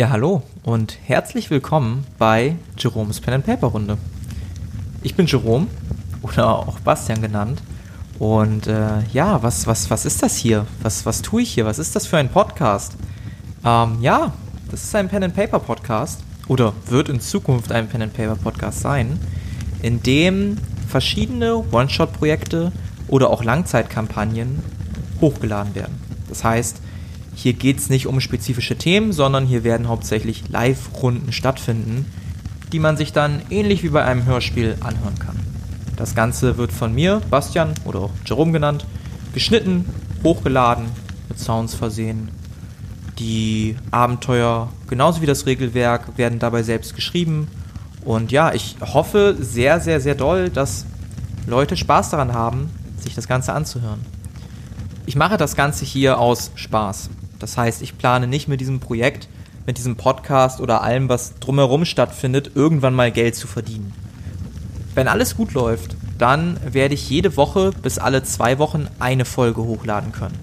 Ja, hallo und herzlich willkommen bei Jerome's Pen and Paper Runde. Ich bin Jerome oder auch Bastian genannt. Und äh, ja, was, was, was ist das hier? Was, was tue ich hier? Was ist das für ein Podcast? Ähm, ja, das ist ein Pen and Paper Podcast oder wird in Zukunft ein Pen and Paper Podcast sein, in dem verschiedene One-Shot-Projekte oder auch Langzeitkampagnen hochgeladen werden. Das heißt, hier geht es nicht um spezifische Themen, sondern hier werden hauptsächlich Live-Runden stattfinden, die man sich dann ähnlich wie bei einem Hörspiel anhören kann. Das Ganze wird von mir, Bastian oder auch Jerome genannt, geschnitten, hochgeladen, mit Sounds versehen. Die Abenteuer, genauso wie das Regelwerk, werden dabei selbst geschrieben. Und ja, ich hoffe sehr, sehr, sehr doll, dass Leute Spaß daran haben, sich das Ganze anzuhören. Ich mache das Ganze hier aus Spaß. Das heißt, ich plane nicht mit diesem Projekt, mit diesem Podcast oder allem, was drumherum stattfindet, irgendwann mal Geld zu verdienen. Wenn alles gut läuft, dann werde ich jede Woche bis alle zwei Wochen eine Folge hochladen können.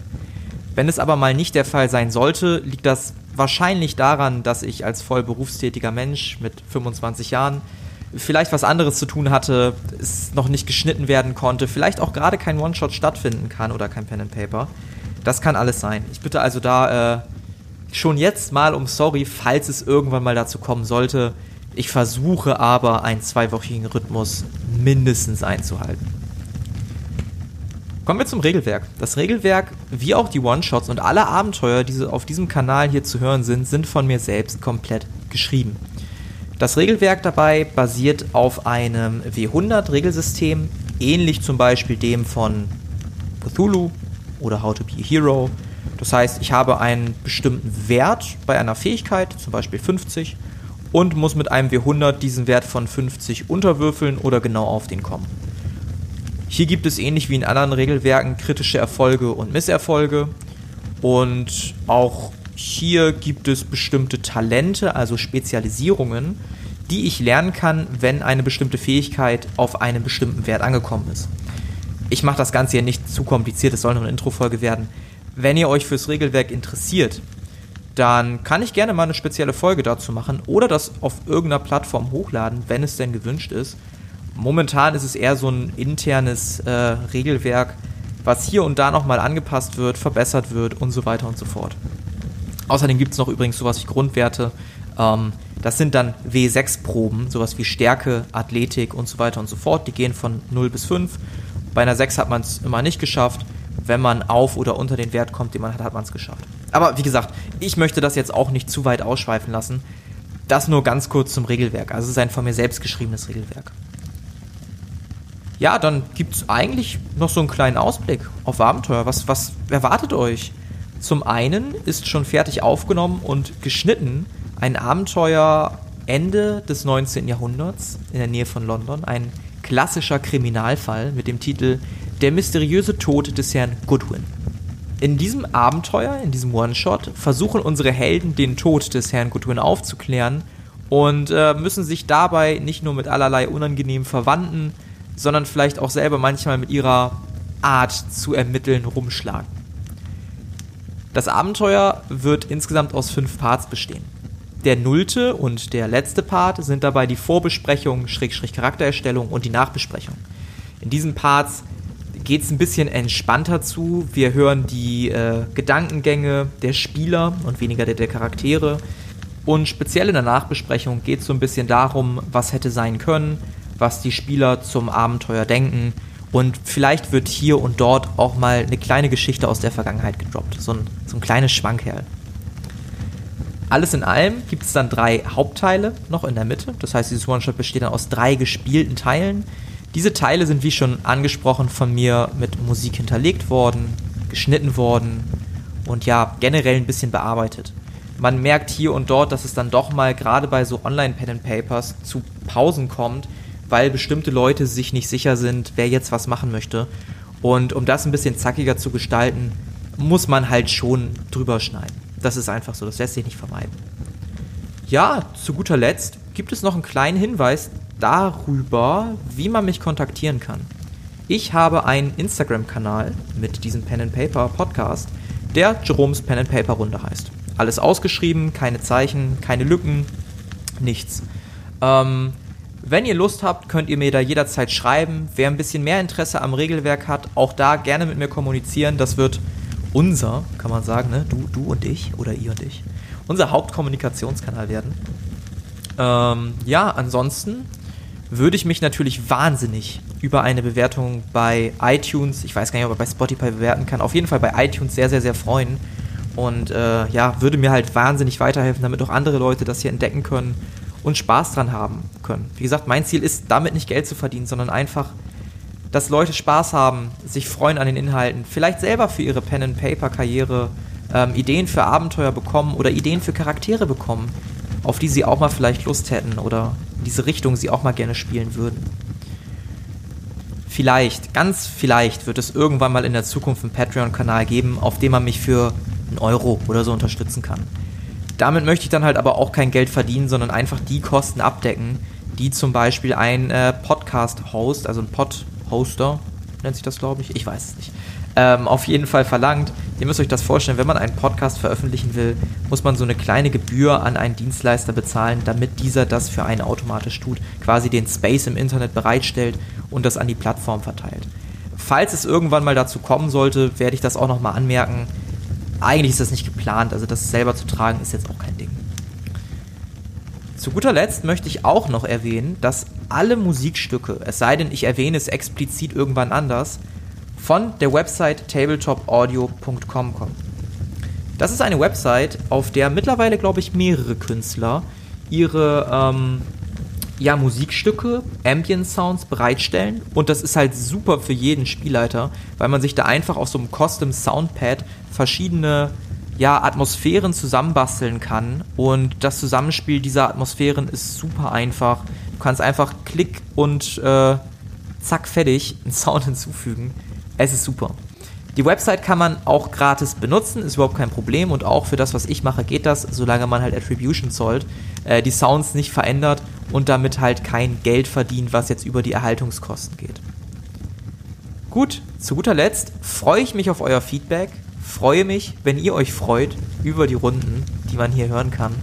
Wenn es aber mal nicht der Fall sein sollte, liegt das wahrscheinlich daran, dass ich als voll berufstätiger Mensch mit 25 Jahren vielleicht was anderes zu tun hatte, es noch nicht geschnitten werden konnte, vielleicht auch gerade kein One-Shot stattfinden kann oder kein Pen and Paper. Das kann alles sein. Ich bitte also da äh, schon jetzt mal um Sorry, falls es irgendwann mal dazu kommen sollte. Ich versuche aber einen zweiwöchigen Rhythmus mindestens einzuhalten. Kommen wir zum Regelwerk. Das Regelwerk, wie auch die One-Shots und alle Abenteuer, die auf diesem Kanal hier zu hören sind, sind von mir selbst komplett geschrieben. Das Regelwerk dabei basiert auf einem W100-Regelsystem, ähnlich zum Beispiel dem von Cthulhu oder How to be a Hero. Das heißt, ich habe einen bestimmten Wert bei einer Fähigkeit, zum Beispiel 50, und muss mit einem W100 diesen Wert von 50 unterwürfeln oder genau auf den kommen. Hier gibt es ähnlich wie in anderen Regelwerken kritische Erfolge und Misserfolge. Und auch hier gibt es bestimmte Talente, also Spezialisierungen, die ich lernen kann, wenn eine bestimmte Fähigkeit auf einen bestimmten Wert angekommen ist. Ich mache das Ganze hier nicht zu kompliziert, es soll nur eine Introfolge werden. Wenn ihr euch fürs Regelwerk interessiert, dann kann ich gerne mal eine spezielle Folge dazu machen oder das auf irgendeiner Plattform hochladen, wenn es denn gewünscht ist. Momentan ist es eher so ein internes äh, Regelwerk, was hier und da nochmal angepasst wird, verbessert wird und so weiter und so fort. Außerdem gibt es noch übrigens sowas wie Grundwerte. Ähm, das sind dann W6-Proben, sowas wie Stärke, Athletik und so weiter und so fort. Die gehen von 0 bis 5. Bei einer 6 hat man es immer nicht geschafft. Wenn man auf oder unter den Wert kommt, den man hat, hat man es geschafft. Aber wie gesagt, ich möchte das jetzt auch nicht zu weit ausschweifen lassen. Das nur ganz kurz zum Regelwerk. Also es ist ein von mir selbst geschriebenes Regelwerk. Ja, dann gibt es eigentlich noch so einen kleinen Ausblick auf Abenteuer. Was, was erwartet euch? Zum einen ist schon fertig aufgenommen und geschnitten ein Abenteuer Ende des 19. Jahrhunderts in der Nähe von London. Ein klassischer Kriminalfall mit dem Titel Der mysteriöse Tod des Herrn Goodwin. In diesem Abenteuer, in diesem One-Shot, versuchen unsere Helden den Tod des Herrn Goodwin aufzuklären und äh, müssen sich dabei nicht nur mit allerlei unangenehmen Verwandten, sondern vielleicht auch selber manchmal mit ihrer Art zu ermitteln rumschlagen. Das Abenteuer wird insgesamt aus fünf Parts bestehen. Der nullte und der letzte Part sind dabei die Vorbesprechung, Schrägstrich Charaktererstellung und die Nachbesprechung. In diesen Parts geht es ein bisschen entspannter zu. Wir hören die äh, Gedankengänge der Spieler und weniger der, der Charaktere. Und speziell in der Nachbesprechung geht es so ein bisschen darum, was hätte sein können, was die Spieler zum Abenteuer denken. Und vielleicht wird hier und dort auch mal eine kleine Geschichte aus der Vergangenheit gedroppt. So ein, so ein kleines Schwankerl. Alles in allem gibt es dann drei Hauptteile noch in der Mitte. Das heißt, dieses One-Shot besteht dann aus drei gespielten Teilen diese Teile sind, wie schon angesprochen, von mir mit Musik hinterlegt worden, geschnitten worden und ja, generell ein bisschen bearbeitet. Man merkt hier und dort, dass es dann doch mal gerade bei so Online-Pen-and-Papers zu Pausen kommt, weil bestimmte Leute sich nicht sicher sind, wer jetzt was machen möchte. Und um das ein bisschen zackiger zu gestalten, muss man halt schon drüber schneiden. Das ist einfach so, das lässt sich nicht vermeiden. Ja, zu guter Letzt gibt es noch einen kleinen Hinweis, darüber, wie man mich kontaktieren kann. Ich habe einen Instagram-Kanal mit diesem Pen and Paper Podcast, der Jerome's Pen and Paper Runde heißt. Alles ausgeschrieben, keine Zeichen, keine Lücken, nichts. Ähm, wenn ihr Lust habt, könnt ihr mir da jederzeit schreiben. Wer ein bisschen mehr Interesse am Regelwerk hat, auch da gerne mit mir kommunizieren. Das wird unser, kann man sagen, ne? du, du und ich oder ihr und ich, unser Hauptkommunikationskanal werden. Ähm, ja, ansonsten würde ich mich natürlich wahnsinnig über eine Bewertung bei iTunes, ich weiß gar nicht, ob er bei Spotify bewerten kann, auf jeden Fall bei iTunes sehr, sehr, sehr freuen. Und äh, ja, würde mir halt wahnsinnig weiterhelfen, damit auch andere Leute das hier entdecken können und Spaß dran haben können. Wie gesagt, mein Ziel ist damit nicht Geld zu verdienen, sondern einfach, dass Leute Spaß haben, sich freuen an den Inhalten, vielleicht selber für ihre Pen-and-Paper-Karriere ähm, Ideen für Abenteuer bekommen oder Ideen für Charaktere bekommen, auf die sie auch mal vielleicht Lust hätten oder in diese Richtung sie auch mal gerne spielen würden. Vielleicht, ganz vielleicht wird es irgendwann mal in der Zukunft einen Patreon-Kanal geben, auf dem man mich für einen Euro oder so unterstützen kann. Damit möchte ich dann halt aber auch kein Geld verdienen, sondern einfach die Kosten abdecken, die zum Beispiel ein äh, Podcast-Host, also ein Pod-Hoster, nennt sich das, glaube ich, ich weiß es nicht, ähm, auf jeden Fall verlangt. Ihr müsst euch das vorstellen, wenn man einen Podcast veröffentlichen will, muss man so eine kleine Gebühr an einen Dienstleister bezahlen, damit dieser das für einen automatisch tut, quasi den Space im Internet bereitstellt und das an die Plattform verteilt. Falls es irgendwann mal dazu kommen sollte, werde ich das auch nochmal anmerken. Eigentlich ist das nicht geplant, also das selber zu tragen ist jetzt auch kein Ding. Zu guter Letzt möchte ich auch noch erwähnen, dass alle Musikstücke, es sei denn, ich erwähne es explizit irgendwann anders, von der Website tabletopaudio.com kommen. Das ist eine Website, auf der mittlerweile, glaube ich, mehrere Künstler ihre ähm, ja, Musikstücke, Ambient Sounds bereitstellen. Und das ist halt super für jeden Spielleiter, weil man sich da einfach auf so einem Custom Soundpad verschiedene ja, Atmosphären zusammenbasteln kann. Und das Zusammenspiel dieser Atmosphären ist super einfach. Du kannst einfach Klick und äh, zack, fertig einen Sound hinzufügen. Es ist super. Die Website kann man auch gratis benutzen, ist überhaupt kein Problem und auch für das, was ich mache, geht das, solange man halt Attribution zollt, äh, die Sounds nicht verändert und damit halt kein Geld verdient, was jetzt über die Erhaltungskosten geht. Gut, zu guter Letzt freue ich mich auf euer Feedback, freue mich, wenn ihr euch freut über die Runden, die man hier hören kann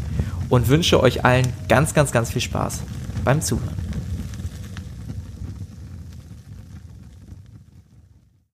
und wünsche euch allen ganz, ganz, ganz viel Spaß beim Zuhören.